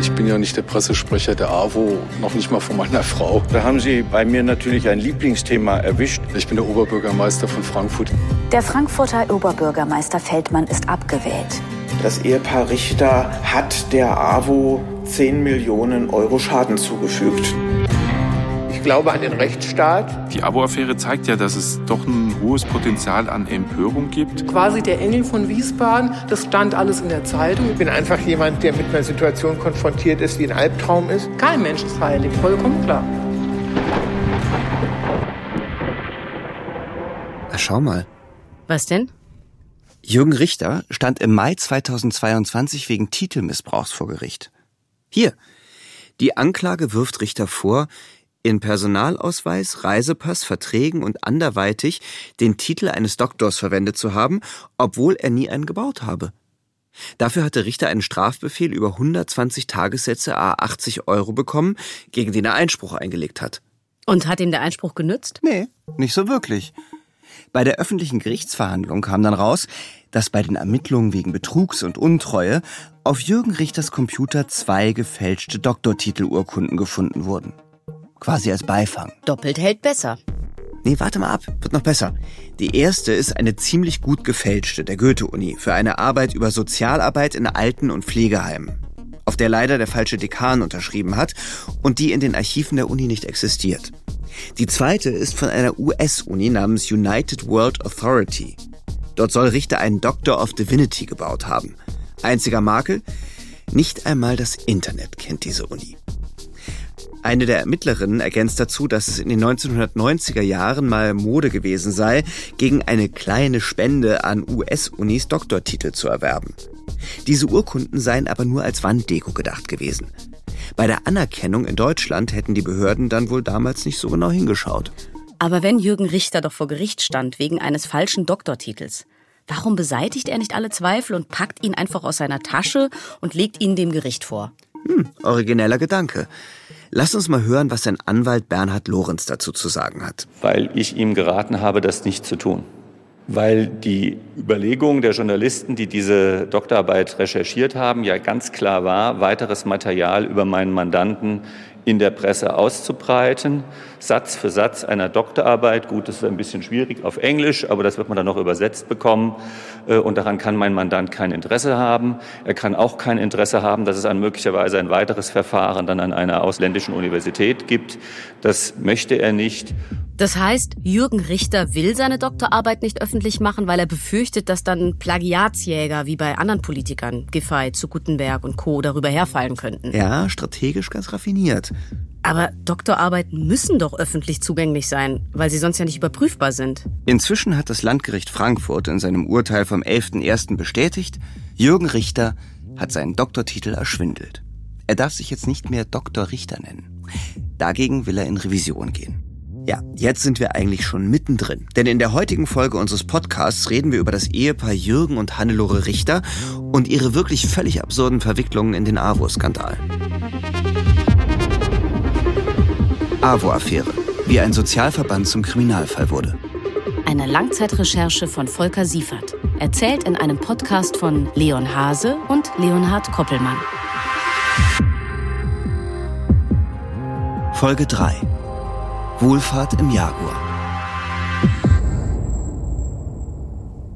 Ich bin ja nicht der Pressesprecher der AWO, noch nicht mal von meiner Frau. Da haben Sie bei mir natürlich ein Lieblingsthema erwischt. Ich bin der Oberbürgermeister von Frankfurt. Der Frankfurter Oberbürgermeister Feldmann ist abgewählt. Das Ehepaar Richter hat der AWO 10 Millionen Euro Schaden zugefügt. Ich glaube an den Rechtsstaat. Die Abo-Affäre zeigt ja, dass es doch ein hohes Potenzial an Empörung gibt. Quasi der Engel von Wiesbaden, das stand alles in der Zeitung. Ich bin einfach jemand, der mit einer Situation konfrontiert ist, die ein Albtraum ist. Kein Mensch ist heilig, vollkommen klar. Na, schau mal. Was denn? Jürgen Richter stand im Mai 2022 wegen Titelmissbrauchs vor Gericht. Hier. Die Anklage wirft Richter vor, in Personalausweis, Reisepass, Verträgen und anderweitig den Titel eines Doktors verwendet zu haben, obwohl er nie einen gebaut habe. Dafür hatte Richter einen Strafbefehl über 120 Tagessätze a 80 Euro bekommen, gegen den er Einspruch eingelegt hat. Und hat ihm der Einspruch genützt? Nee, nicht so wirklich. Bei der öffentlichen Gerichtsverhandlung kam dann raus, dass bei den Ermittlungen wegen Betrugs und Untreue auf Jürgen Richters Computer zwei gefälschte Doktortitelurkunden gefunden wurden quasi als Beifang. Doppelt hält besser. Nee, warte mal ab, wird noch besser. Die erste ist eine ziemlich gut gefälschte der Goethe-Uni für eine Arbeit über Sozialarbeit in Alten- und Pflegeheimen, auf der leider der falsche Dekan unterschrieben hat und die in den Archiven der Uni nicht existiert. Die zweite ist von einer US-Uni namens United World Authority. Dort soll Richter einen Doctor of Divinity gebaut haben. Einziger Makel? Nicht einmal das Internet kennt diese Uni. Eine der Ermittlerinnen ergänzt dazu, dass es in den 1990er Jahren mal Mode gewesen sei, gegen eine kleine Spende an US-Unis Doktortitel zu erwerben. Diese Urkunden seien aber nur als Wanddeko gedacht gewesen. Bei der Anerkennung in Deutschland hätten die Behörden dann wohl damals nicht so genau hingeschaut. Aber wenn Jürgen Richter doch vor Gericht stand wegen eines falschen Doktortitels, warum beseitigt er nicht alle Zweifel und packt ihn einfach aus seiner Tasche und legt ihn dem Gericht vor? Hm, origineller Gedanke. Lass uns mal hören, was sein Anwalt Bernhard Lorenz dazu zu sagen hat. Weil ich ihm geraten habe, das nicht zu tun. Weil die Überlegung der Journalisten, die diese Doktorarbeit recherchiert haben, ja ganz klar war, weiteres Material über meinen Mandanten in der Presse auszubreiten, Satz für Satz einer Doktorarbeit. Gut, das ist ein bisschen schwierig auf Englisch, aber das wird man dann noch übersetzt bekommen. Äh, und daran kann mein Mandant kein Interesse haben. Er kann auch kein Interesse haben, dass es ein möglicherweise ein weiteres Verfahren dann an einer ausländischen Universität gibt. Das möchte er nicht. Das heißt, Jürgen Richter will seine Doktorarbeit nicht öffentlich machen, weil er befürchtet, dass dann Plagiatsjäger wie bei anderen Politikern, Giffey, zu Gutenberg und Co. darüber herfallen könnten. Ja, strategisch ganz raffiniert. Aber Doktorarbeiten müssen doch öffentlich zugänglich sein, weil sie sonst ja nicht überprüfbar sind. Inzwischen hat das Landgericht Frankfurt in seinem Urteil vom 11.01. bestätigt, Jürgen Richter hat seinen Doktortitel erschwindelt. Er darf sich jetzt nicht mehr Doktor Richter nennen. Dagegen will er in Revision gehen. Ja, jetzt sind wir eigentlich schon mittendrin. Denn in der heutigen Folge unseres Podcasts reden wir über das Ehepaar Jürgen und Hannelore Richter und ihre wirklich völlig absurden Verwicklungen in den AWO-Skandal. AWO-Affäre, wie ein Sozialverband zum Kriminalfall wurde. Eine Langzeitrecherche von Volker Siefert, erzählt in einem Podcast von Leon Hase und Leonhard Koppelmann. Folge 3 Wohlfahrt im Jaguar.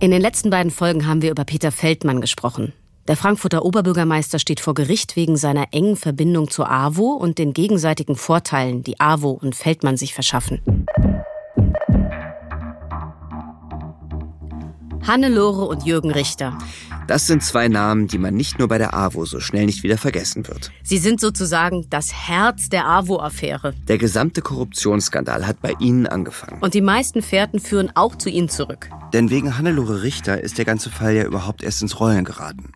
In den letzten beiden Folgen haben wir über Peter Feldmann gesprochen. Der Frankfurter Oberbürgermeister steht vor Gericht wegen seiner engen Verbindung zur AWO und den gegenseitigen Vorteilen, die AWO und Feldmann sich verschaffen. Hannelore und Jürgen Richter. Das sind zwei Namen, die man nicht nur bei der AWO so schnell nicht wieder vergessen wird. Sie sind sozusagen das Herz der AWO-Affäre. Der gesamte Korruptionsskandal hat bei Ihnen angefangen. Und die meisten Fährten führen auch zu Ihnen zurück. Denn wegen Hannelore Richter ist der ganze Fall ja überhaupt erst ins Rollen geraten.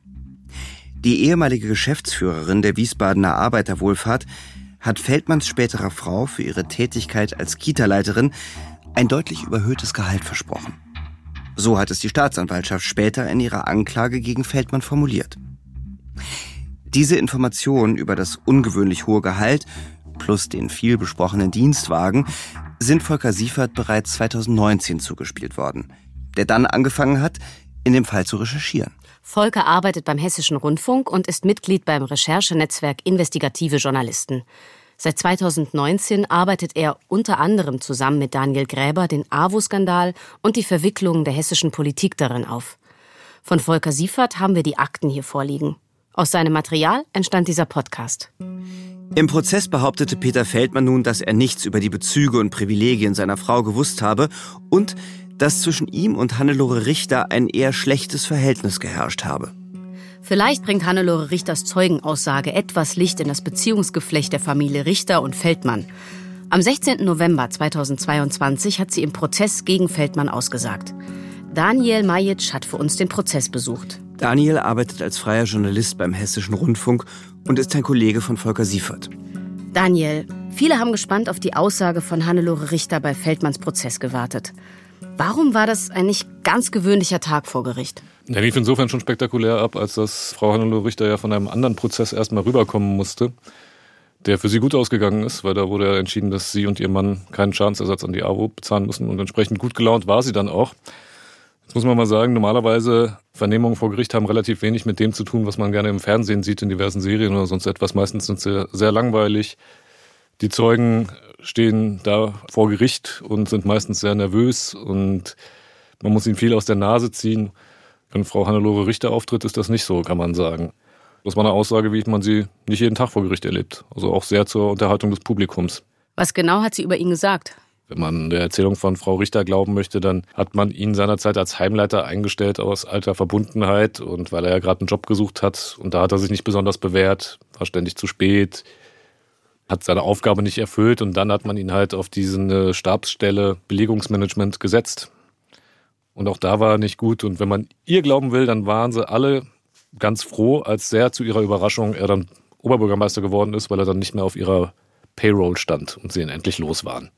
Die ehemalige Geschäftsführerin der Wiesbadener Arbeiterwohlfahrt hat Feldmanns späterer Frau für ihre Tätigkeit als Kita-Leiterin ein deutlich überhöhtes Gehalt versprochen. So hat es die Staatsanwaltschaft später in ihrer Anklage gegen Feldmann formuliert. Diese Informationen über das ungewöhnlich hohe Gehalt plus den viel besprochenen Dienstwagen sind Volker Siefert bereits 2019 zugespielt worden, der dann angefangen hat, in dem Fall zu recherchieren. Volker arbeitet beim Hessischen Rundfunk und ist Mitglied beim Recherchenetzwerk Investigative Journalisten. Seit 2019 arbeitet er unter anderem zusammen mit Daniel Gräber den AWO-Skandal und die Verwicklungen der hessischen Politik darin auf. Von Volker Siefert haben wir die Akten hier vorliegen. Aus seinem Material entstand dieser Podcast. Im Prozess behauptete Peter Feldmann nun, dass er nichts über die Bezüge und Privilegien seiner Frau gewusst habe und dass zwischen ihm und Hannelore Richter ein eher schlechtes Verhältnis geherrscht habe. Vielleicht bringt Hannelore Richters Zeugenaussage etwas Licht in das Beziehungsgeflecht der Familie Richter und Feldmann. Am 16. November 2022 hat sie im Prozess gegen Feldmann ausgesagt. Daniel Majic hat für uns den Prozess besucht. Daniel arbeitet als freier Journalist beim Hessischen Rundfunk und ist ein Kollege von Volker Siefert. Daniel, viele haben gespannt auf die Aussage von Hannelore Richter bei Feldmanns Prozess gewartet. Warum war das ein nicht ganz gewöhnlicher Tag vor Gericht? Der lief insofern schon spektakulär ab, als dass Frau Hannelore Richter ja von einem anderen Prozess erstmal rüberkommen musste, der für sie gut ausgegangen ist, weil da wurde ja entschieden, dass sie und ihr Mann keinen Schadensersatz an die AWO bezahlen müssen und entsprechend gut gelaunt war sie dann auch. Jetzt muss man mal sagen, normalerweise Vernehmungen vor Gericht haben relativ wenig mit dem zu tun, was man gerne im Fernsehen sieht, in diversen Serien oder sonst etwas. Meistens sind sie sehr langweilig. Die Zeugen stehen da vor Gericht und sind meistens sehr nervös und man muss ihnen viel aus der Nase ziehen. Wenn Frau Hannelore Richter auftritt, ist das nicht so, kann man sagen. Das war eine Aussage, wie man sie nicht jeden Tag vor Gericht erlebt. Also auch sehr zur Unterhaltung des Publikums. Was genau hat sie über ihn gesagt? Wenn man der Erzählung von Frau Richter glauben möchte, dann hat man ihn seinerzeit als Heimleiter eingestellt aus alter Verbundenheit und weil er ja gerade einen Job gesucht hat und da hat er sich nicht besonders bewährt, war ständig zu spät, hat seine Aufgabe nicht erfüllt und dann hat man ihn halt auf diese Stabsstelle Belegungsmanagement gesetzt. Und auch da war er nicht gut. Und wenn man ihr glauben will, dann waren sie alle ganz froh, als sehr zu ihrer Überraschung er dann Oberbürgermeister geworden ist, weil er dann nicht mehr auf ihrer Payroll stand und sie ihn endlich los waren.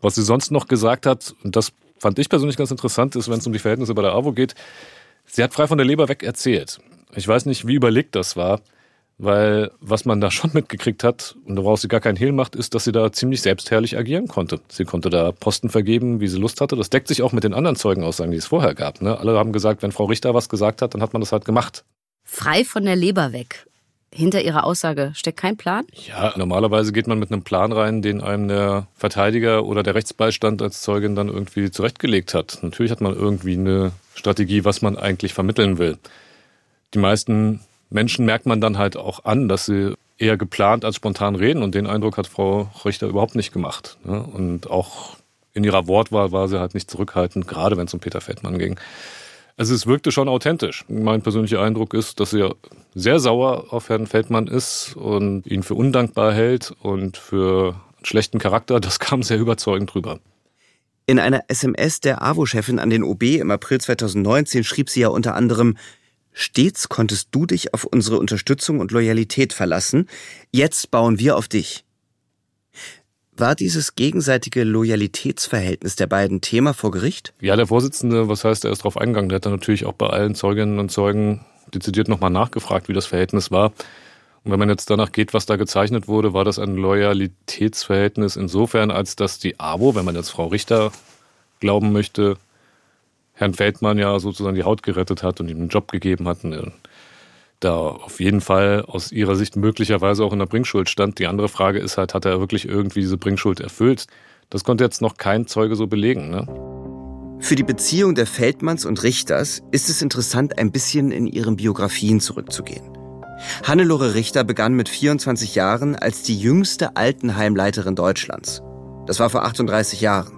Was sie sonst noch gesagt hat, und das fand ich persönlich ganz interessant, ist, wenn es um die Verhältnisse bei der AWO geht, sie hat frei von der Leber weg erzählt. Ich weiß nicht, wie überlegt das war, weil was man da schon mitgekriegt hat und woraus sie gar keinen Hehl macht, ist, dass sie da ziemlich selbstherrlich agieren konnte. Sie konnte da Posten vergeben, wie sie Lust hatte. Das deckt sich auch mit den anderen Zeugenaussagen, die es vorher gab. Ne? Alle haben gesagt, wenn Frau Richter was gesagt hat, dann hat man das halt gemacht. Frei von der Leber weg. Hinter Ihrer Aussage steckt kein Plan? Ja, normalerweise geht man mit einem Plan rein, den einem der Verteidiger oder der Rechtsbeistand als Zeugin dann irgendwie zurechtgelegt hat. Natürlich hat man irgendwie eine Strategie, was man eigentlich vermitteln will. Die meisten Menschen merkt man dann halt auch an, dass sie eher geplant als spontan reden und den Eindruck hat Frau Richter überhaupt nicht gemacht. Ne? Und auch in ihrer Wortwahl war sie halt nicht zurückhaltend, gerade wenn es um Peter Feldmann ging. Also es wirkte schon authentisch. Mein persönlicher Eindruck ist, dass sie sehr sauer auf Herrn Feldmann ist und ihn für undankbar hält und für einen schlechten Charakter. Das kam sehr überzeugend rüber. In einer SMS der AWO-Chefin an den OB im April 2019 schrieb sie ja unter anderem, Stets konntest du dich auf unsere Unterstützung und Loyalität verlassen. Jetzt bauen wir auf dich. War dieses gegenseitige Loyalitätsverhältnis der beiden Thema vor Gericht? Ja, der Vorsitzende, was heißt, er ist darauf eingegangen. Der hat dann natürlich auch bei allen Zeuginnen und Zeugen dezidiert nochmal nachgefragt, wie das Verhältnis war. Und wenn man jetzt danach geht, was da gezeichnet wurde, war das ein Loyalitätsverhältnis insofern, als dass die AWO, wenn man jetzt Frau Richter glauben möchte, Herrn Feldmann ja sozusagen die Haut gerettet hat und ihm einen Job gegeben hat. Da auf jeden Fall aus ihrer Sicht möglicherweise auch in der Bringschuld stand. Die andere Frage ist halt, hat er wirklich irgendwie diese Bringschuld erfüllt? Das konnte jetzt noch kein Zeuge so belegen. Ne? Für die Beziehung der Feldmanns und Richters ist es interessant, ein bisschen in ihren Biografien zurückzugehen. Hannelore Richter begann mit 24 Jahren als die jüngste Altenheimleiterin Deutschlands. Das war vor 38 Jahren.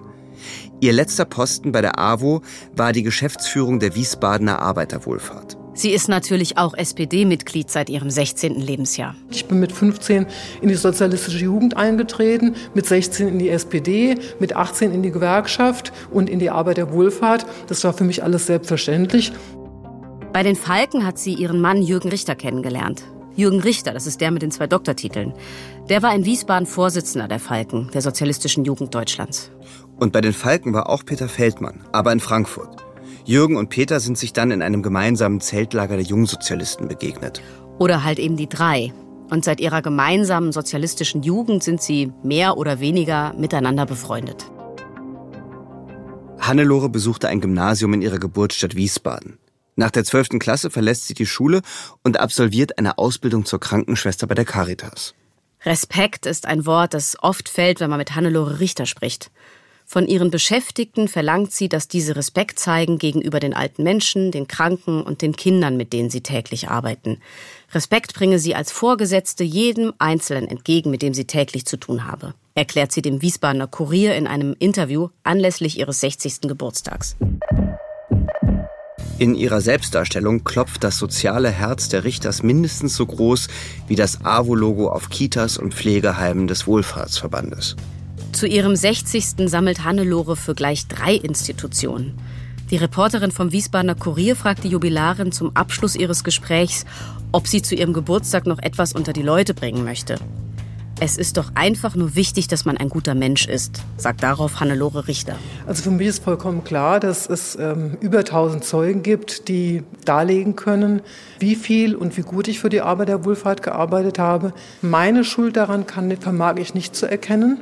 Ihr letzter Posten bei der AWO war die Geschäftsführung der Wiesbadener Arbeiterwohlfahrt. Sie ist natürlich auch SPD-Mitglied seit ihrem 16. Lebensjahr. Ich bin mit 15 in die sozialistische Jugend eingetreten, mit 16 in die SPD, mit 18 in die Gewerkschaft und in die Arbeiterwohlfahrt. Das war für mich alles selbstverständlich. Bei den Falken hat sie ihren Mann Jürgen Richter kennengelernt. Jürgen Richter, das ist der mit den zwei Doktortiteln. Der war in Wiesbaden Vorsitzender der Falken, der Sozialistischen Jugend Deutschlands. Und bei den Falken war auch Peter Feldmann, aber in Frankfurt. Jürgen und Peter sind sich dann in einem gemeinsamen Zeltlager der Jungsozialisten begegnet. Oder halt eben die drei. Und seit ihrer gemeinsamen sozialistischen Jugend sind sie mehr oder weniger miteinander befreundet. Hannelore besuchte ein Gymnasium in ihrer Geburtsstadt Wiesbaden. Nach der 12. Klasse verlässt sie die Schule und absolviert eine Ausbildung zur Krankenschwester bei der Caritas. Respekt ist ein Wort, das oft fällt, wenn man mit Hannelore Richter spricht. Von ihren Beschäftigten verlangt sie, dass diese Respekt zeigen gegenüber den alten Menschen, den Kranken und den Kindern, mit denen sie täglich arbeiten. Respekt bringe sie als Vorgesetzte jedem Einzelnen entgegen, mit dem sie täglich zu tun habe, erklärt sie dem Wiesbadener Kurier in einem Interview anlässlich ihres 60. Geburtstags. In ihrer Selbstdarstellung klopft das soziale Herz der Richters mindestens so groß wie das AWO-Logo auf Kitas und Pflegeheimen des Wohlfahrtsverbandes. Zu ihrem 60. sammelt Hannelore für gleich drei Institutionen. Die Reporterin vom Wiesbadener Kurier fragt die Jubilarin zum Abschluss ihres Gesprächs, ob sie zu ihrem Geburtstag noch etwas unter die Leute bringen möchte. Es ist doch einfach nur wichtig, dass man ein guter Mensch ist, sagt darauf Hannelore Richter. Also für mich ist vollkommen klar, dass es ähm, über 1000 Zeugen gibt, die darlegen können, wie viel und wie gut ich für die Arbeit der Wohlfahrt gearbeitet habe. Meine Schuld daran kann, vermag ich nicht zu erkennen.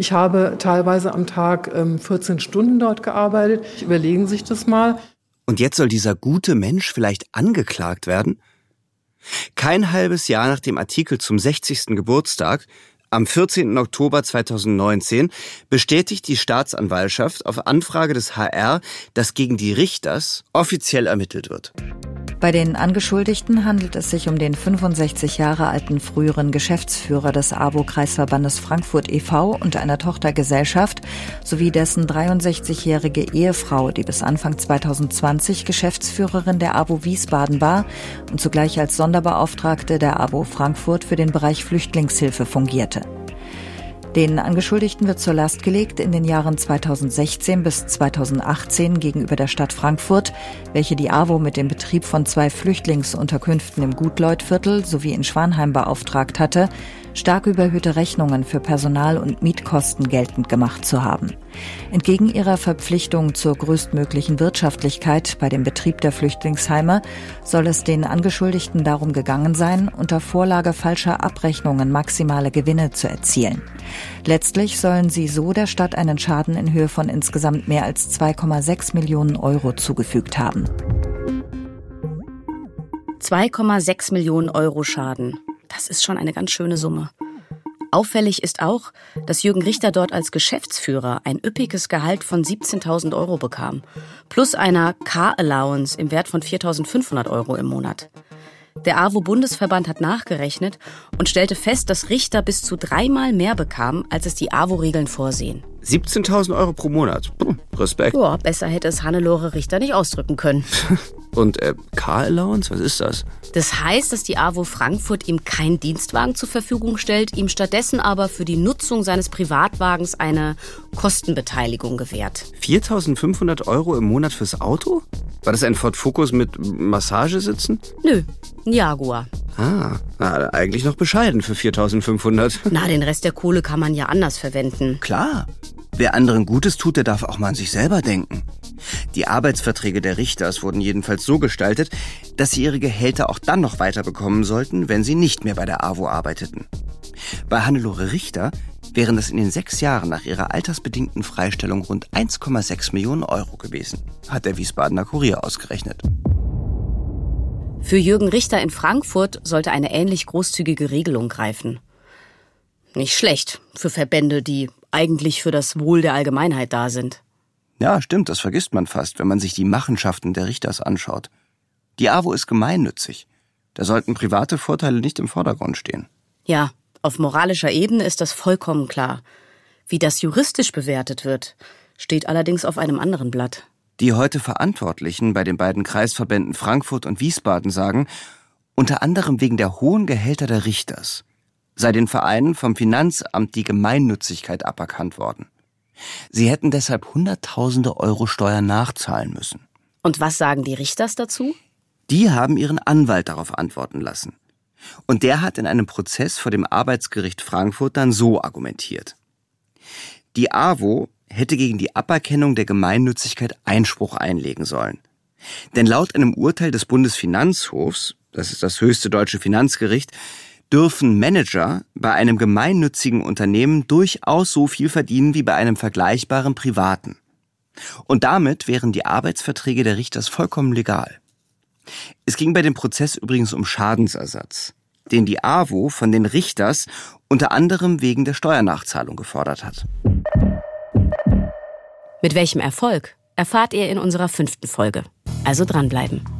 Ich habe teilweise am Tag ähm, 14 Stunden dort gearbeitet. Überlegen Sie sich das mal. Und jetzt soll dieser gute Mensch vielleicht angeklagt werden? Kein halbes Jahr nach dem Artikel zum 60. Geburtstag, am 14. Oktober 2019, bestätigt die Staatsanwaltschaft auf Anfrage des HR, dass gegen die Richters offiziell ermittelt wird. Bei den Angeschuldigten handelt es sich um den 65 Jahre alten früheren Geschäftsführer des AWO-Kreisverbandes Frankfurt e.V. und einer Tochtergesellschaft sowie dessen 63-jährige Ehefrau, die bis Anfang 2020 Geschäftsführerin der AWO Wiesbaden war und zugleich als Sonderbeauftragte der AWO Frankfurt für den Bereich Flüchtlingshilfe fungierte. Den Angeschuldigten wird zur Last gelegt, in den Jahren 2016 bis 2018 gegenüber der Stadt Frankfurt, welche die AWO mit dem Betrieb von zwei Flüchtlingsunterkünften im Gutleutviertel sowie in Schwanheim beauftragt hatte, stark überhöhte Rechnungen für Personal- und Mietkosten geltend gemacht zu haben. Entgegen ihrer Verpflichtung zur größtmöglichen Wirtschaftlichkeit bei dem Betrieb der Flüchtlingsheime soll es den Angeschuldigten darum gegangen sein, unter Vorlage falscher Abrechnungen maximale Gewinne zu erzielen. Letztlich sollen sie so der Stadt einen Schaden in Höhe von insgesamt mehr als 2,6 Millionen Euro zugefügt haben. 2,6 Millionen Euro Schaden. Das ist schon eine ganz schöne Summe. Auffällig ist auch, dass Jürgen Richter dort als Geschäftsführer ein üppiges Gehalt von 17.000 Euro bekam, plus einer Car-Allowance im Wert von 4.500 Euro im Monat. Der AWO-Bundesverband hat nachgerechnet und stellte fest, dass Richter bis zu dreimal mehr bekamen, als es die AWO-Regeln vorsehen. 17.000 Euro pro Monat. Puh, Respekt. Ja, besser hätte es Hannelore Richter nicht ausdrücken können. Und äh, Car Allowance, was ist das? Das heißt, dass die AWO Frankfurt ihm keinen Dienstwagen zur Verfügung stellt, ihm stattdessen aber für die Nutzung seines Privatwagens eine Kostenbeteiligung gewährt. 4.500 Euro im Monat fürs Auto? War das ein Ford Focus mit Massagesitzen? Nö, ein Jaguar. Ah, na, eigentlich noch bescheiden für 4.500. Na, den Rest der Kohle kann man ja anders verwenden. Klar. Wer anderen Gutes tut, der darf auch mal an sich selber denken. Die Arbeitsverträge der Richters wurden jedenfalls so gestaltet, dass sie ihre Gehälter auch dann noch weiterbekommen sollten, wenn sie nicht mehr bei der AWO arbeiteten. Bei Hannelore Richter wären das in den sechs Jahren nach ihrer altersbedingten Freistellung rund 1,6 Millionen Euro gewesen, hat der Wiesbadener Kurier ausgerechnet. Für Jürgen Richter in Frankfurt sollte eine ähnlich großzügige Regelung greifen. Nicht schlecht für Verbände, die eigentlich für das Wohl der Allgemeinheit da sind. Ja, stimmt, das vergisst man fast, wenn man sich die Machenschaften der Richters anschaut. Die AWO ist gemeinnützig. Da sollten private Vorteile nicht im Vordergrund stehen. Ja, auf moralischer Ebene ist das vollkommen klar. Wie das juristisch bewertet wird, steht allerdings auf einem anderen Blatt. Die heute Verantwortlichen bei den beiden Kreisverbänden Frankfurt und Wiesbaden sagen, unter anderem wegen der hohen Gehälter der Richters sei den Vereinen vom Finanzamt die Gemeinnützigkeit aberkannt worden. Sie hätten deshalb Hunderttausende Euro Steuern nachzahlen müssen. Und was sagen die Richters dazu? Die haben ihren Anwalt darauf antworten lassen. Und der hat in einem Prozess vor dem Arbeitsgericht Frankfurt dann so argumentiert. Die AWO hätte gegen die Aberkennung der Gemeinnützigkeit Einspruch einlegen sollen. Denn laut einem Urteil des Bundesfinanzhofs, das ist das höchste deutsche Finanzgericht, dürfen Manager bei einem gemeinnützigen Unternehmen durchaus so viel verdienen wie bei einem vergleichbaren privaten. Und damit wären die Arbeitsverträge der Richters vollkommen legal. Es ging bei dem Prozess übrigens um Schadensersatz, den die AWO von den Richters unter anderem wegen der Steuernachzahlung gefordert hat. Mit welchem Erfolg erfahrt ihr in unserer fünften Folge. Also dranbleiben.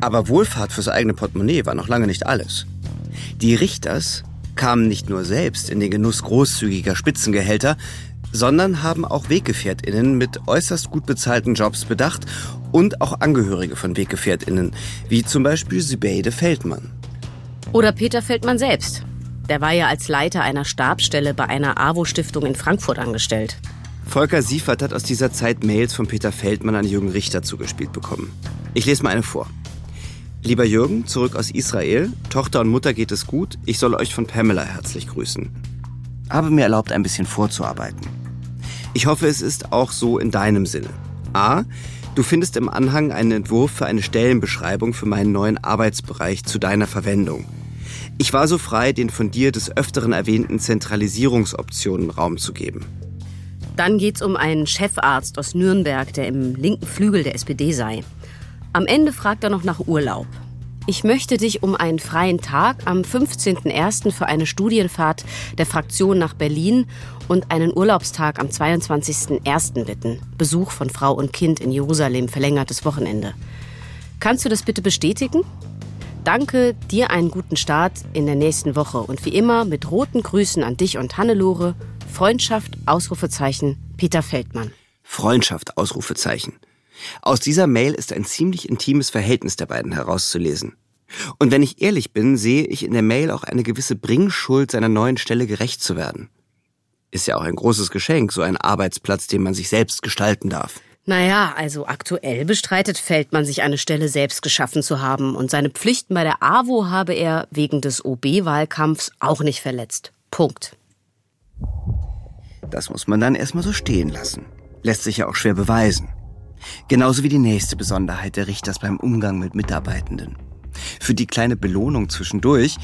Aber Wohlfahrt fürs eigene Portemonnaie war noch lange nicht alles. Die Richters kamen nicht nur selbst in den Genuss großzügiger Spitzengehälter, sondern haben auch Weggefährtinnen mit äußerst gut bezahlten Jobs bedacht und auch Angehörige von Weggefährtinnen, wie zum Beispiel Sübeide Feldmann. Oder Peter Feldmann selbst. Der war ja als Leiter einer Stabsstelle bei einer AWO-Stiftung in Frankfurt angestellt. Volker Siefert hat aus dieser Zeit Mails von Peter Feldmann an Jürgen Richter zugespielt bekommen. Ich lese mal eine vor. Lieber Jürgen, zurück aus Israel. Tochter und Mutter geht es gut. Ich soll euch von Pamela herzlich grüßen. Habe mir erlaubt, ein bisschen vorzuarbeiten. Ich hoffe, es ist auch so in deinem Sinne. A. Du findest im Anhang einen Entwurf für eine Stellenbeschreibung für meinen neuen Arbeitsbereich zu deiner Verwendung. Ich war so frei, den von dir des Öfteren erwähnten Zentralisierungsoptionen Raum zu geben. Dann geht's um einen Chefarzt aus Nürnberg, der im linken Flügel der SPD sei. Am Ende fragt er noch nach Urlaub. Ich möchte dich um einen freien Tag am 15.01. für eine Studienfahrt der Fraktion nach Berlin und einen Urlaubstag am 22.01. bitten. Besuch von Frau und Kind in Jerusalem, verlängertes Wochenende. Kannst du das bitte bestätigen? Danke, dir einen guten Start in der nächsten Woche und wie immer mit roten Grüßen an dich und Hannelore. Freundschaft, Ausrufezeichen, Peter Feldmann. Freundschaft, Ausrufezeichen. Aus dieser Mail ist ein ziemlich intimes Verhältnis der beiden herauszulesen. Und wenn ich ehrlich bin, sehe ich in der Mail auch eine gewisse Bringschuld, seiner neuen Stelle gerecht zu werden. Ist ja auch ein großes Geschenk, so ein Arbeitsplatz, den man sich selbst gestalten darf. Naja, also aktuell bestreitet Feldmann, sich eine Stelle selbst geschaffen zu haben und seine Pflichten bei der AWO habe er wegen des OB-Wahlkampfs auch nicht verletzt. Punkt. Das muss man dann erstmal so stehen lassen. Lässt sich ja auch schwer beweisen. Genauso wie die nächste Besonderheit der Richters beim Umgang mit Mitarbeitenden. Für die kleine Belohnung zwischendurch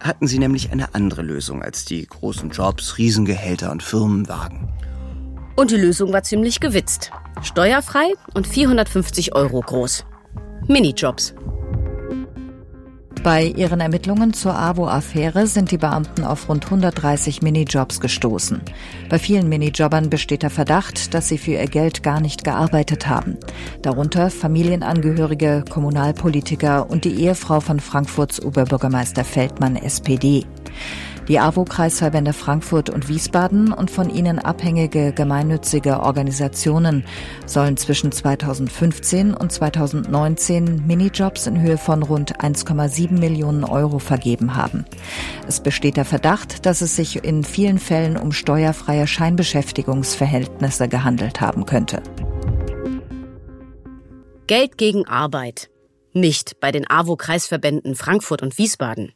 hatten sie nämlich eine andere Lösung als die großen Jobs, Riesengehälter und Firmenwagen. Und die Lösung war ziemlich gewitzt. Steuerfrei und 450 Euro groß. Minijobs. Bei ihren Ermittlungen zur AWO-Affäre sind die Beamten auf rund 130 Minijobs gestoßen. Bei vielen Minijobbern besteht der Verdacht, dass sie für ihr Geld gar nicht gearbeitet haben. Darunter Familienangehörige, Kommunalpolitiker und die Ehefrau von Frankfurts Oberbürgermeister Feldmann SPD. Die AWO-Kreisverbände Frankfurt und Wiesbaden und von ihnen abhängige gemeinnützige Organisationen sollen zwischen 2015 und 2019 Minijobs in Höhe von rund 1,7 Millionen Euro vergeben haben. Es besteht der Verdacht, dass es sich in vielen Fällen um steuerfreie Scheinbeschäftigungsverhältnisse gehandelt haben könnte. Geld gegen Arbeit. Nicht bei den AWO-Kreisverbänden Frankfurt und Wiesbaden.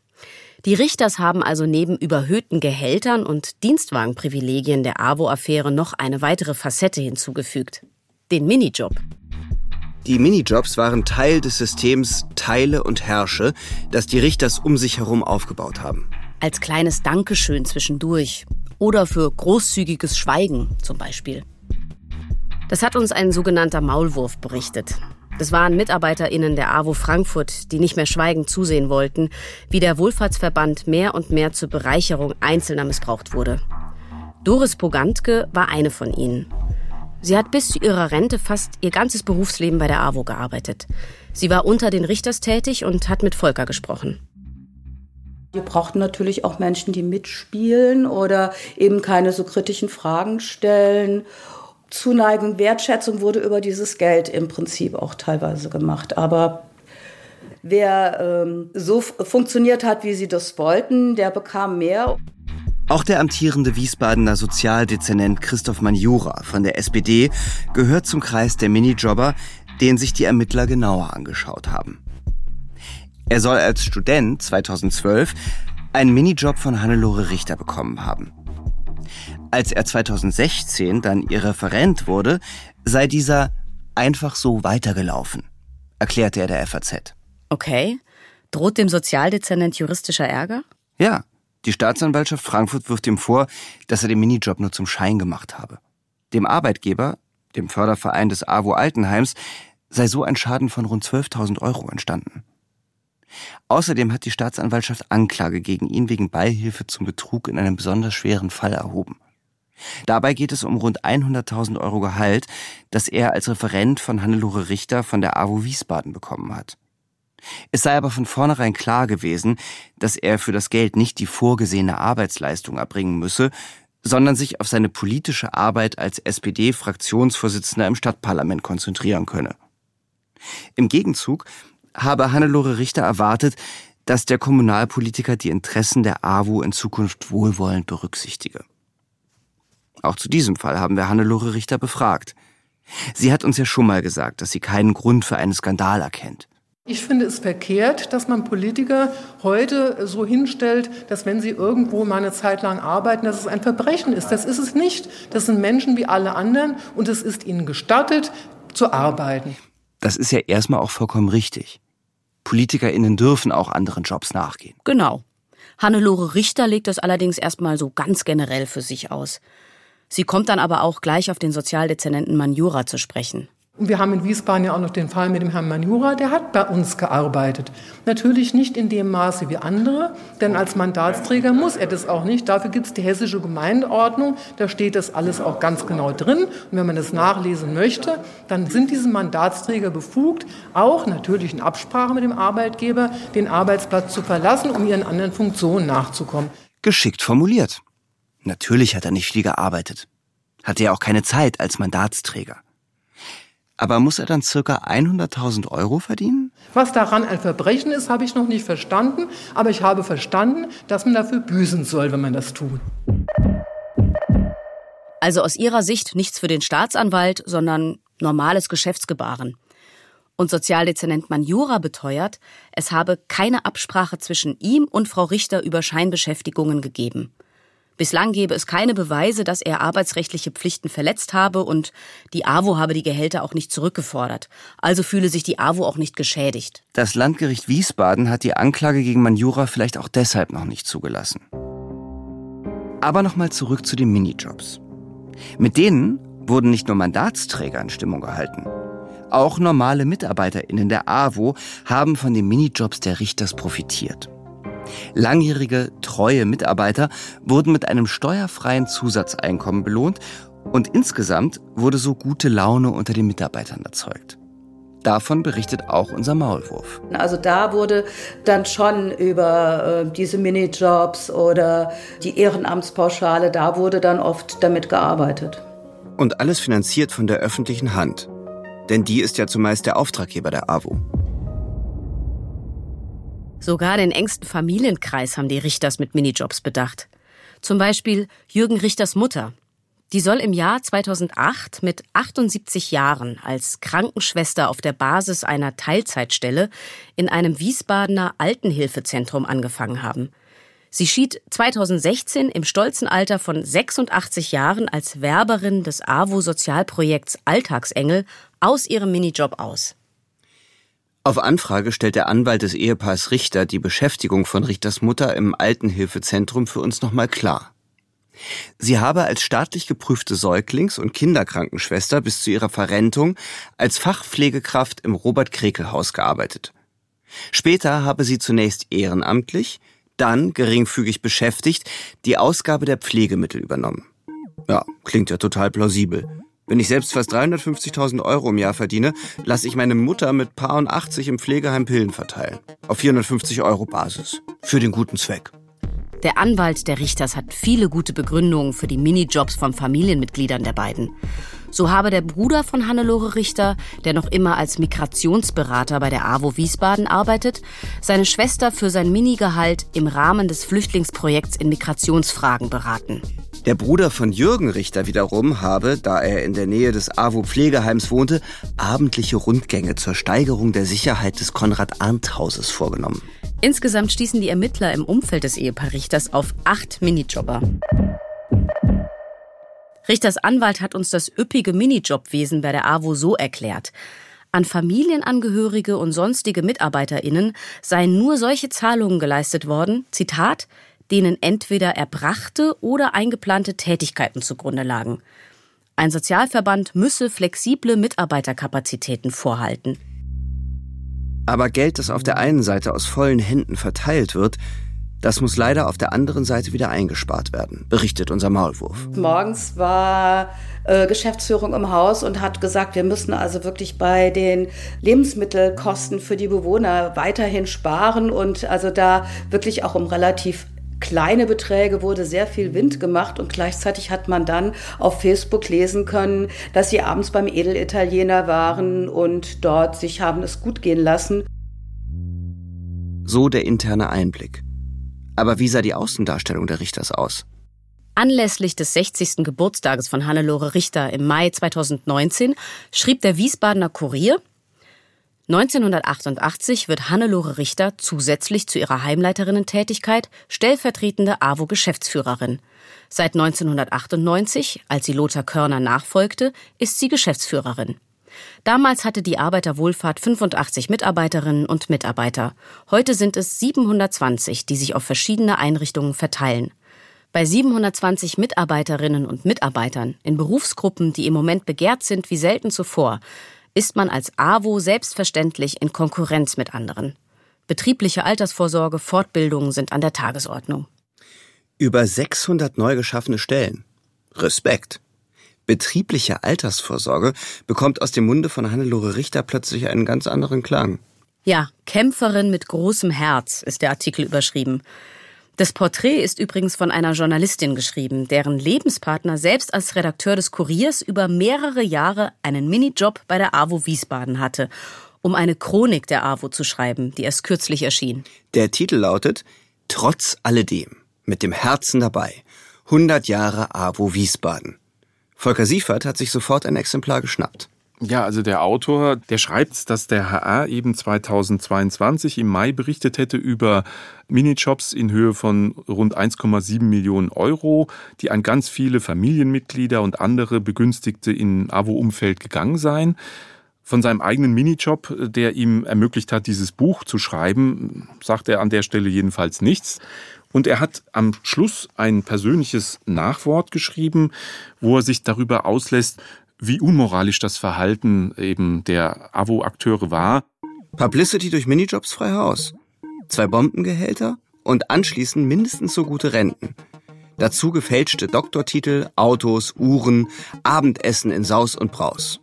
Die Richters haben also neben überhöhten Gehältern und Dienstwagenprivilegien der AWO-Affäre noch eine weitere Facette hinzugefügt. Den Minijob. Die Minijobs waren Teil des Systems Teile und Herrsche, das die Richters um sich herum aufgebaut haben. Als kleines Dankeschön zwischendurch. Oder für großzügiges Schweigen zum Beispiel. Das hat uns ein sogenannter Maulwurf berichtet. Das waren MitarbeiterInnen der AWO Frankfurt, die nicht mehr schweigend zusehen wollten, wie der Wohlfahrtsverband mehr und mehr zur Bereicherung Einzelner missbraucht wurde. Doris Pogantke war eine von ihnen. Sie hat bis zu ihrer Rente fast ihr ganzes Berufsleben bei der AWO gearbeitet. Sie war unter den Richters tätig und hat mit Volker gesprochen. Wir brauchten natürlich auch Menschen, die mitspielen oder eben keine so kritischen Fragen stellen Zuneigung, Wertschätzung wurde über dieses Geld im Prinzip auch teilweise gemacht. Aber wer ähm, so funktioniert hat, wie sie das wollten, der bekam mehr. Auch der amtierende Wiesbadener Sozialdezernent Christoph Manjura von der SPD gehört zum Kreis der Minijobber, den sich die Ermittler genauer angeschaut haben. Er soll als Student 2012 einen Minijob von Hannelore Richter bekommen haben. Als er 2016 dann ihr Referent wurde, sei dieser einfach so weitergelaufen, erklärte er der FAZ. Okay. Droht dem Sozialdezernent juristischer Ärger? Ja. Die Staatsanwaltschaft Frankfurt wirft ihm vor, dass er den Minijob nur zum Schein gemacht habe. Dem Arbeitgeber, dem Förderverein des AWO Altenheims, sei so ein Schaden von rund 12.000 Euro entstanden. Außerdem hat die Staatsanwaltschaft Anklage gegen ihn wegen Beihilfe zum Betrug in einem besonders schweren Fall erhoben. Dabei geht es um rund 100.000 Euro Gehalt, das er als Referent von Hannelore Richter von der AWO Wiesbaden bekommen hat. Es sei aber von vornherein klar gewesen, dass er für das Geld nicht die vorgesehene Arbeitsleistung erbringen müsse, sondern sich auf seine politische Arbeit als SPD-Fraktionsvorsitzender im Stadtparlament konzentrieren könne. Im Gegenzug habe Hannelore Richter erwartet, dass der Kommunalpolitiker die Interessen der AWO in Zukunft wohlwollend berücksichtige. Auch zu diesem Fall haben wir Hannelore Richter befragt. Sie hat uns ja schon mal gesagt, dass sie keinen Grund für einen Skandal erkennt. Ich finde es verkehrt, dass man Politiker heute so hinstellt, dass wenn sie irgendwo mal eine Zeit lang arbeiten, dass es ein Verbrechen ist. Das ist es nicht. Das sind Menschen wie alle anderen und es ist ihnen gestattet, zu arbeiten. Das ist ja erstmal auch vollkommen richtig. PolitikerInnen dürfen auch anderen Jobs nachgehen. Genau. Hannelore Richter legt das allerdings erstmal so ganz generell für sich aus. Sie kommt dann aber auch gleich auf den Sozialdezernenten Manjura zu sprechen. Und wir haben in Wiesbaden ja auch noch den Fall mit dem Herrn Manjura, der hat bei uns gearbeitet. Natürlich nicht in dem Maße wie andere, denn als Mandatsträger muss er das auch nicht. Dafür gibt es die hessische Gemeindeordnung, da steht das alles auch ganz genau drin. Und wenn man das nachlesen möchte, dann sind diese Mandatsträger befugt, auch natürlich in Absprache mit dem Arbeitgeber, den Arbeitsplatz zu verlassen, um ihren anderen Funktionen nachzukommen. Geschickt formuliert. Natürlich hat er nicht viel gearbeitet. Hatte ja auch keine Zeit als Mandatsträger. Aber muss er dann circa 100.000 Euro verdienen? Was daran ein Verbrechen ist, habe ich noch nicht verstanden. Aber ich habe verstanden, dass man dafür büßen soll, wenn man das tut. Also aus Ihrer Sicht nichts für den Staatsanwalt, sondern normales Geschäftsgebaren. Und Sozialdezernent Manjura beteuert, es habe keine Absprache zwischen ihm und Frau Richter über Scheinbeschäftigungen gegeben. Bislang gebe es keine Beweise, dass er arbeitsrechtliche Pflichten verletzt habe und die AWO habe die Gehälter auch nicht zurückgefordert. Also fühle sich die AWO auch nicht geschädigt. Das Landgericht Wiesbaden hat die Anklage gegen Manjura vielleicht auch deshalb noch nicht zugelassen. Aber nochmal zurück zu den Minijobs. Mit denen wurden nicht nur Mandatsträger in Stimmung gehalten. Auch normale MitarbeiterInnen der AWO haben von den Minijobs der Richters profitiert. Langjährige, treue Mitarbeiter wurden mit einem steuerfreien Zusatzeinkommen belohnt und insgesamt wurde so gute Laune unter den Mitarbeitern erzeugt. Davon berichtet auch unser Maulwurf. Also da wurde dann schon über äh, diese Minijobs oder die Ehrenamtspauschale, da wurde dann oft damit gearbeitet. Und alles finanziert von der öffentlichen Hand. Denn die ist ja zumeist der Auftraggeber der AWO. Sogar den engsten Familienkreis haben die Richters mit Minijobs bedacht. Zum Beispiel Jürgen Richters Mutter. Die soll im Jahr 2008 mit 78 Jahren als Krankenschwester auf der Basis einer Teilzeitstelle in einem Wiesbadener Altenhilfezentrum angefangen haben. Sie schied 2016 im stolzen Alter von 86 Jahren als Werberin des AWO-Sozialprojekts Alltagsengel aus ihrem Minijob aus. Auf Anfrage stellt der Anwalt des Ehepaars Richter die Beschäftigung von Richters Mutter im Altenhilfezentrum für uns nochmal klar. Sie habe als staatlich geprüfte Säuglings- und Kinderkrankenschwester bis zu ihrer Verrentung als Fachpflegekraft im Robert-Krekel-Haus gearbeitet. Später habe sie zunächst ehrenamtlich, dann geringfügig beschäftigt die Ausgabe der Pflegemittel übernommen. Ja, klingt ja total plausibel. Wenn ich selbst fast 350.000 Euro im Jahr verdiene, lasse ich meine Mutter mit Paar und 80 im Pflegeheim Pillen verteilen. Auf 450 Euro Basis. Für den guten Zweck. Der Anwalt der Richters hat viele gute Begründungen für die Minijobs von Familienmitgliedern der beiden. So habe der Bruder von Hannelore Richter, der noch immer als Migrationsberater bei der AWO Wiesbaden arbeitet, seine Schwester für sein Minigehalt im Rahmen des Flüchtlingsprojekts in Migrationsfragen beraten. Der Bruder von Jürgen Richter wiederum habe, da er in der Nähe des AWO-Pflegeheims wohnte, abendliche Rundgänge zur Steigerung der Sicherheit des Konrad-Arndt-Hauses vorgenommen. Insgesamt stießen die Ermittler im Umfeld des Ehepaar Richters auf acht Minijobber. Richters Anwalt hat uns das üppige Minijobwesen bei der AWO so erklärt. An Familienangehörige und sonstige MitarbeiterInnen seien nur solche Zahlungen geleistet worden, Zitat, denen entweder erbrachte oder eingeplante Tätigkeiten zugrunde lagen. Ein Sozialverband müsse flexible Mitarbeiterkapazitäten vorhalten. Aber Geld, das auf der einen Seite aus vollen Händen verteilt wird, das muss leider auf der anderen Seite wieder eingespart werden, berichtet unser Maulwurf. Morgens war äh, Geschäftsführung im Haus und hat gesagt, wir müssen also wirklich bei den Lebensmittelkosten für die Bewohner weiterhin sparen und also da wirklich auch um relativ kleine Beträge wurde sehr viel Wind gemacht und gleichzeitig hat man dann auf Facebook lesen können, dass sie abends beim Edelitaliener waren und dort sich haben es gut gehen lassen. So der interne Einblick. Aber wie sah die Außendarstellung der Richters aus? Anlässlich des 60. Geburtstages von Hannelore Richter im Mai 2019 schrieb der Wiesbadener Kurier, 1988 wird Hannelore Richter zusätzlich zu ihrer Heimleiterinnen-Tätigkeit stellvertretende AWO-Geschäftsführerin. Seit 1998, als sie Lothar Körner nachfolgte, ist sie Geschäftsführerin. Damals hatte die Arbeiterwohlfahrt 85 Mitarbeiterinnen und Mitarbeiter. Heute sind es 720, die sich auf verschiedene Einrichtungen verteilen. Bei 720 Mitarbeiterinnen und Mitarbeitern in Berufsgruppen, die im Moment begehrt sind wie selten zuvor, ist man als AWO selbstverständlich in Konkurrenz mit anderen. Betriebliche Altersvorsorge, Fortbildungen sind an der Tagesordnung. Über 600 neu geschaffene Stellen. Respekt. Betriebliche Altersvorsorge bekommt aus dem Munde von Hannelore Richter plötzlich einen ganz anderen Klang. Ja, Kämpferin mit großem Herz ist der Artikel überschrieben. Das Porträt ist übrigens von einer Journalistin geschrieben, deren Lebenspartner selbst als Redakteur des Kuriers über mehrere Jahre einen Minijob bei der AWO Wiesbaden hatte, um eine Chronik der AWO zu schreiben, die erst kürzlich erschien. Der Titel lautet Trotz alledem, mit dem Herzen dabei, 100 Jahre AWO Wiesbaden. Volker Siefert hat sich sofort ein Exemplar geschnappt. Ja, also der Autor, der schreibt, dass der HR eben 2022 im Mai berichtet hätte über Minijobs in Höhe von rund 1,7 Millionen Euro, die an ganz viele Familienmitglieder und andere Begünstigte in AWO-Umfeld gegangen seien. Von seinem eigenen Minijob, der ihm ermöglicht hat, dieses Buch zu schreiben, sagt er an der Stelle jedenfalls nichts. Und er hat am Schluss ein persönliches Nachwort geschrieben, wo er sich darüber auslässt, wie unmoralisch das Verhalten eben der AWO-Akteure war. Publicity durch Minijobs frei Haus. Zwei Bombengehälter und anschließend mindestens so gute Renten. Dazu gefälschte Doktortitel, Autos, Uhren, Abendessen in Saus und Braus.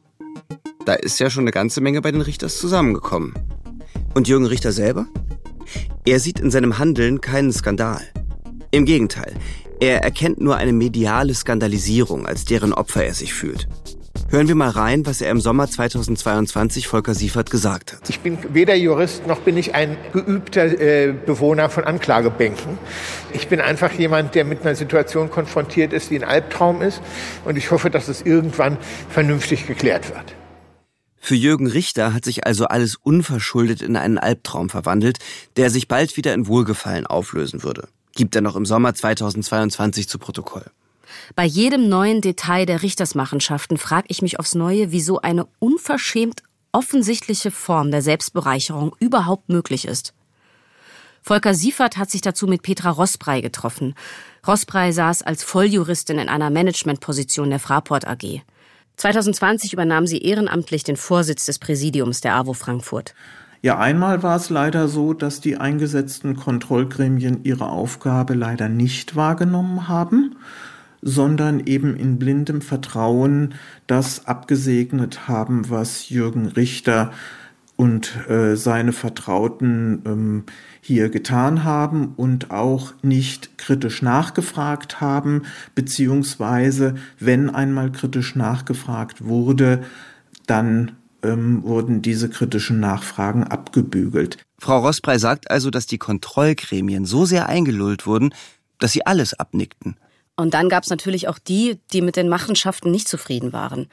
Da ist ja schon eine ganze Menge bei den Richters zusammengekommen. Und Jürgen Richter selber? Er sieht in seinem Handeln keinen Skandal. Im Gegenteil, er erkennt nur eine mediale Skandalisierung, als deren Opfer er sich fühlt. Hören wir mal rein, was er im Sommer 2022 Volker Siefert gesagt hat. Ich bin weder Jurist noch bin ich ein geübter äh, Bewohner von Anklagebänken. Ich bin einfach jemand, der mit einer Situation konfrontiert ist, die ein Albtraum ist. Und ich hoffe, dass es irgendwann vernünftig geklärt wird. Für Jürgen Richter hat sich also alles unverschuldet in einen Albtraum verwandelt, der sich bald wieder in Wohlgefallen auflösen würde. Gibt er noch im Sommer 2022 zu Protokoll. Bei jedem neuen Detail der Richtersmachenschaften frage ich mich aufs Neue, wieso eine unverschämt offensichtliche Form der Selbstbereicherung überhaupt möglich ist. Volker Siefert hat sich dazu mit Petra Rossbrei getroffen. Rossbrei saß als Volljuristin in einer Managementposition der Fraport AG. 2020 übernahm sie ehrenamtlich den Vorsitz des Präsidiums der AWO Frankfurt. Ja, einmal war es leider so, dass die eingesetzten Kontrollgremien ihre Aufgabe leider nicht wahrgenommen haben, sondern eben in blindem Vertrauen das abgesegnet haben, was Jürgen Richter und äh, seine Vertrauten ähm, hier getan haben und auch nicht kritisch nachgefragt haben, beziehungsweise wenn einmal kritisch nachgefragt wurde, dann ähm, wurden diese kritischen Nachfragen abgebügelt. Frau Rossprey sagt also, dass die Kontrollgremien so sehr eingelullt wurden, dass sie alles abnickten. Und dann gab es natürlich auch die, die mit den Machenschaften nicht zufrieden waren.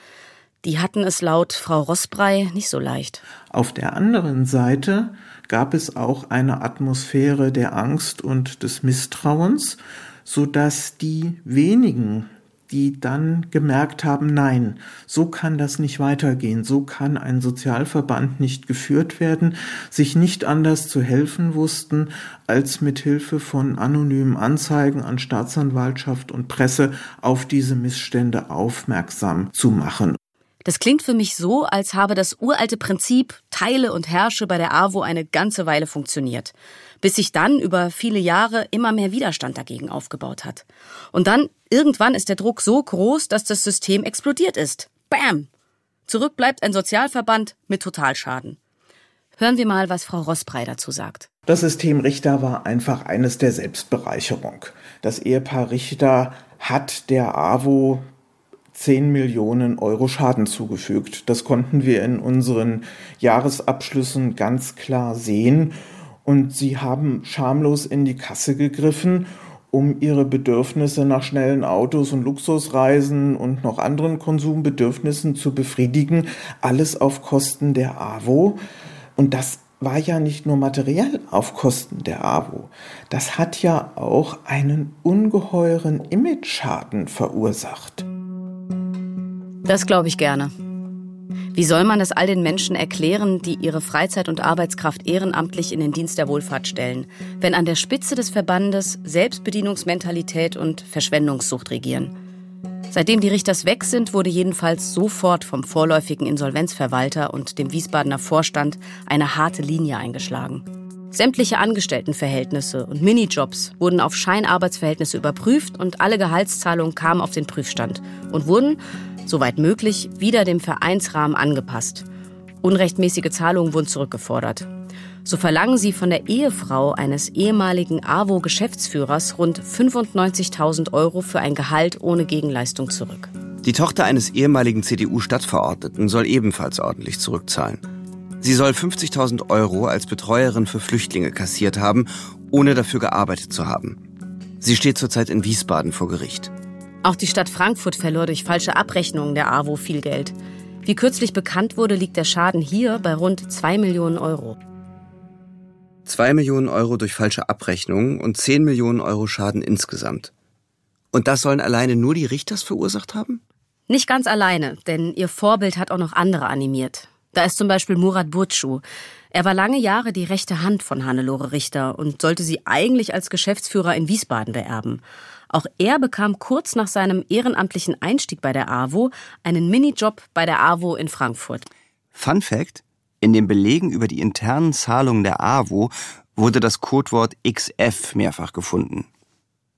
Die hatten es laut Frau Rossbrei nicht so leicht. Auf der anderen Seite gab es auch eine Atmosphäre der Angst und des Misstrauens, so dass die wenigen, die dann gemerkt haben, nein, so kann das nicht weitergehen, so kann ein Sozialverband nicht geführt werden, sich nicht anders zu helfen wussten, als mit Hilfe von anonymen Anzeigen an Staatsanwaltschaft und Presse auf diese Missstände aufmerksam zu machen. Das klingt für mich so, als habe das uralte Prinzip Teile und Herrsche bei der AWO eine ganze Weile funktioniert, bis sich dann über viele Jahre immer mehr Widerstand dagegen aufgebaut hat. Und dann irgendwann ist der Druck so groß, dass das System explodiert ist. Bam! Zurück bleibt ein Sozialverband mit Totalschaden. Hören wir mal, was Frau Rossbrei dazu sagt. Das System Richter war einfach eines der Selbstbereicherung. Das Ehepaar Richter hat der AWO 10 Millionen Euro Schaden zugefügt. Das konnten wir in unseren Jahresabschlüssen ganz klar sehen. Und sie haben schamlos in die Kasse gegriffen, um ihre Bedürfnisse nach schnellen Autos und Luxusreisen und noch anderen Konsumbedürfnissen zu befriedigen. Alles auf Kosten der AWO. Und das war ja nicht nur materiell auf Kosten der AWO. Das hat ja auch einen ungeheuren Image-Schaden verursacht. Das glaube ich gerne. Wie soll man das all den Menschen erklären, die ihre Freizeit und Arbeitskraft ehrenamtlich in den Dienst der Wohlfahrt stellen, wenn an der Spitze des Verbandes Selbstbedienungsmentalität und Verschwendungssucht regieren? Seitdem die Richters weg sind, wurde jedenfalls sofort vom vorläufigen Insolvenzverwalter und dem Wiesbadener Vorstand eine harte Linie eingeschlagen. Sämtliche Angestelltenverhältnisse und Minijobs wurden auf Scheinarbeitsverhältnisse überprüft und alle Gehaltszahlungen kamen auf den Prüfstand und wurden, soweit möglich, wieder dem Vereinsrahmen angepasst. Unrechtmäßige Zahlungen wurden zurückgefordert. So verlangen sie von der Ehefrau eines ehemaligen AWO-Geschäftsführers rund 95.000 Euro für ein Gehalt ohne Gegenleistung zurück. Die Tochter eines ehemaligen CDU-Stadtverordneten soll ebenfalls ordentlich zurückzahlen. Sie soll 50.000 Euro als Betreuerin für Flüchtlinge kassiert haben, ohne dafür gearbeitet zu haben. Sie steht zurzeit in Wiesbaden vor Gericht. Auch die Stadt Frankfurt verlor durch falsche Abrechnungen der AWO viel Geld. Wie kürzlich bekannt wurde, liegt der Schaden hier bei rund 2 Millionen Euro. 2 Millionen Euro durch falsche Abrechnungen und 10 Millionen Euro Schaden insgesamt. Und das sollen alleine nur die Richters verursacht haben? Nicht ganz alleine, denn ihr Vorbild hat auch noch andere animiert. Da ist zum Beispiel Murat Burcu. Er war lange Jahre die rechte Hand von Hannelore Richter und sollte sie eigentlich als Geschäftsführer in Wiesbaden beerben. Auch er bekam kurz nach seinem ehrenamtlichen Einstieg bei der AWO einen Minijob bei der AWO in Frankfurt. Fun Fact: In den Belegen über die internen Zahlungen der AWO wurde das Codewort XF mehrfach gefunden.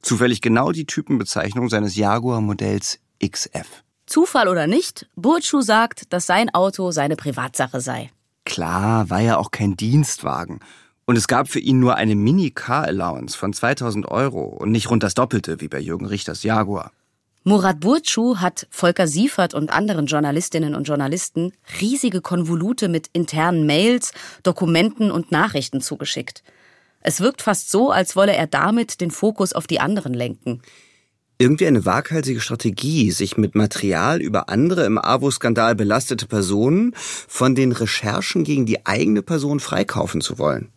Zufällig genau die Typenbezeichnung seines Jaguar-Modells XF. Zufall oder nicht, Burcu sagt, dass sein Auto seine Privatsache sei. Klar, war ja auch kein Dienstwagen. Und es gab für ihn nur eine Mini-Car-Allowance von 2000 Euro und nicht rund das Doppelte wie bei Jürgen Richters Jaguar. Murat Burcu hat Volker Siefert und anderen Journalistinnen und Journalisten riesige Konvolute mit internen Mails, Dokumenten und Nachrichten zugeschickt. Es wirkt fast so, als wolle er damit den Fokus auf die anderen lenken. Irgendwie eine waghalsige Strategie, sich mit Material über andere im AWO-Skandal belastete Personen von den Recherchen gegen die eigene Person freikaufen zu wollen.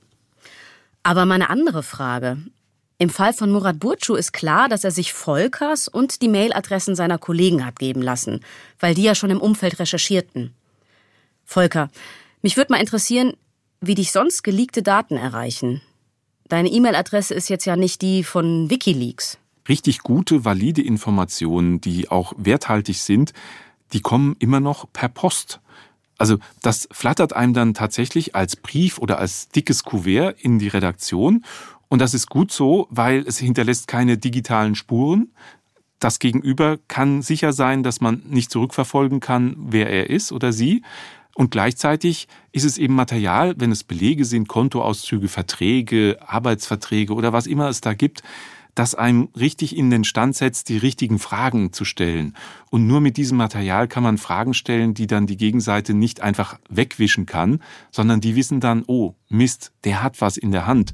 Aber meine andere Frage. Im Fall von Murat Burcu ist klar, dass er sich Volkers und die Mailadressen seiner Kollegen hat geben lassen, weil die ja schon im Umfeld recherchierten. Volker, mich würde mal interessieren, wie dich sonst geleakte Daten erreichen. Deine E-Mail-Adresse ist jetzt ja nicht die von Wikileaks. Richtig gute, valide Informationen, die auch werthaltig sind, die kommen immer noch per Post. Also das flattert einem dann tatsächlich als Brief oder als dickes Kuvert in die Redaktion. Und das ist gut so, weil es hinterlässt keine digitalen Spuren. Das Gegenüber kann sicher sein, dass man nicht zurückverfolgen kann, wer er ist oder sie. Und gleichzeitig ist es eben Material, wenn es Belege sind, Kontoauszüge, Verträge, Arbeitsverträge oder was immer es da gibt, das einem richtig in den Stand setzt, die richtigen Fragen zu stellen. Und nur mit diesem Material kann man Fragen stellen, die dann die Gegenseite nicht einfach wegwischen kann, sondern die wissen dann, oh, Mist, der hat was in der Hand.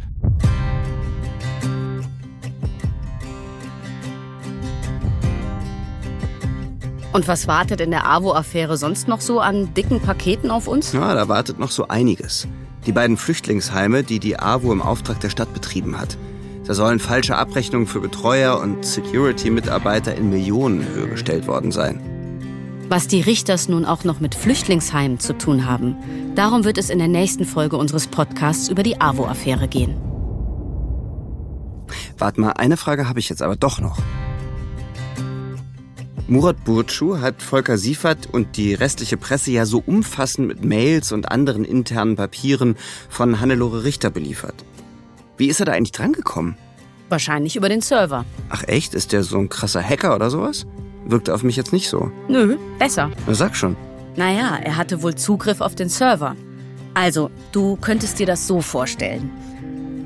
Und was wartet in der AWO-Affäre sonst noch so an dicken Paketen auf uns? Ja, da wartet noch so einiges. Die beiden Flüchtlingsheime, die die AWO im Auftrag der Stadt betrieben hat. Da sollen falsche Abrechnungen für Betreuer und Security-Mitarbeiter in Millionenhöhe gestellt worden sein. Was die Richters nun auch noch mit Flüchtlingsheimen zu tun haben, darum wird es in der nächsten Folge unseres Podcasts über die AWO-Affäre gehen. Warte mal, eine Frage habe ich jetzt aber doch noch. Murat Burcu hat Volker Siefert und die restliche Presse ja so umfassend mit Mails und anderen internen Papieren von Hannelore Richter beliefert. Wie ist er da eigentlich drangekommen? Wahrscheinlich über den Server. Ach echt? Ist der so ein krasser Hacker oder sowas? Wirkt auf mich jetzt nicht so. Nö, besser. Na, sag schon. Naja, er hatte wohl Zugriff auf den Server. Also, du könntest dir das so vorstellen.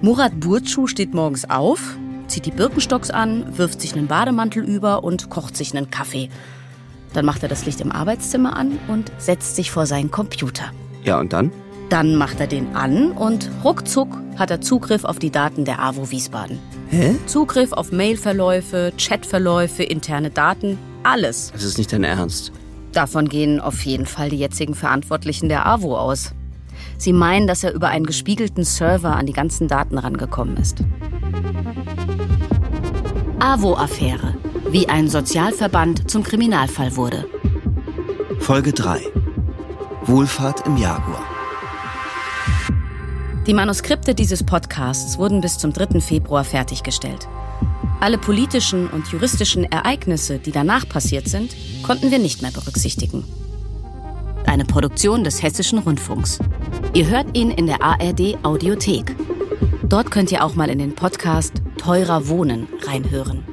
Murat Burcu steht morgens auf, zieht die Birkenstocks an, wirft sich einen Bademantel über und kocht sich einen Kaffee. Dann macht er das Licht im Arbeitszimmer an und setzt sich vor seinen Computer. Ja, und dann? Dann macht er den an und ruckzuck hat er Zugriff auf die Daten der AWO Wiesbaden. Hä? Zugriff auf Mailverläufe, Chatverläufe, interne Daten, alles. Das ist nicht dein Ernst. Davon gehen auf jeden Fall die jetzigen Verantwortlichen der AWO aus. Sie meinen, dass er über einen gespiegelten Server an die ganzen Daten rangekommen ist. AWO-Affäre. Wie ein Sozialverband zum Kriminalfall wurde. Folge 3. Wohlfahrt im Jaguar. Die Manuskripte dieses Podcasts wurden bis zum 3. Februar fertiggestellt. Alle politischen und juristischen Ereignisse, die danach passiert sind, konnten wir nicht mehr berücksichtigen. Eine Produktion des Hessischen Rundfunks. Ihr hört ihn in der ARD Audiothek. Dort könnt ihr auch mal in den Podcast Teurer Wohnen reinhören.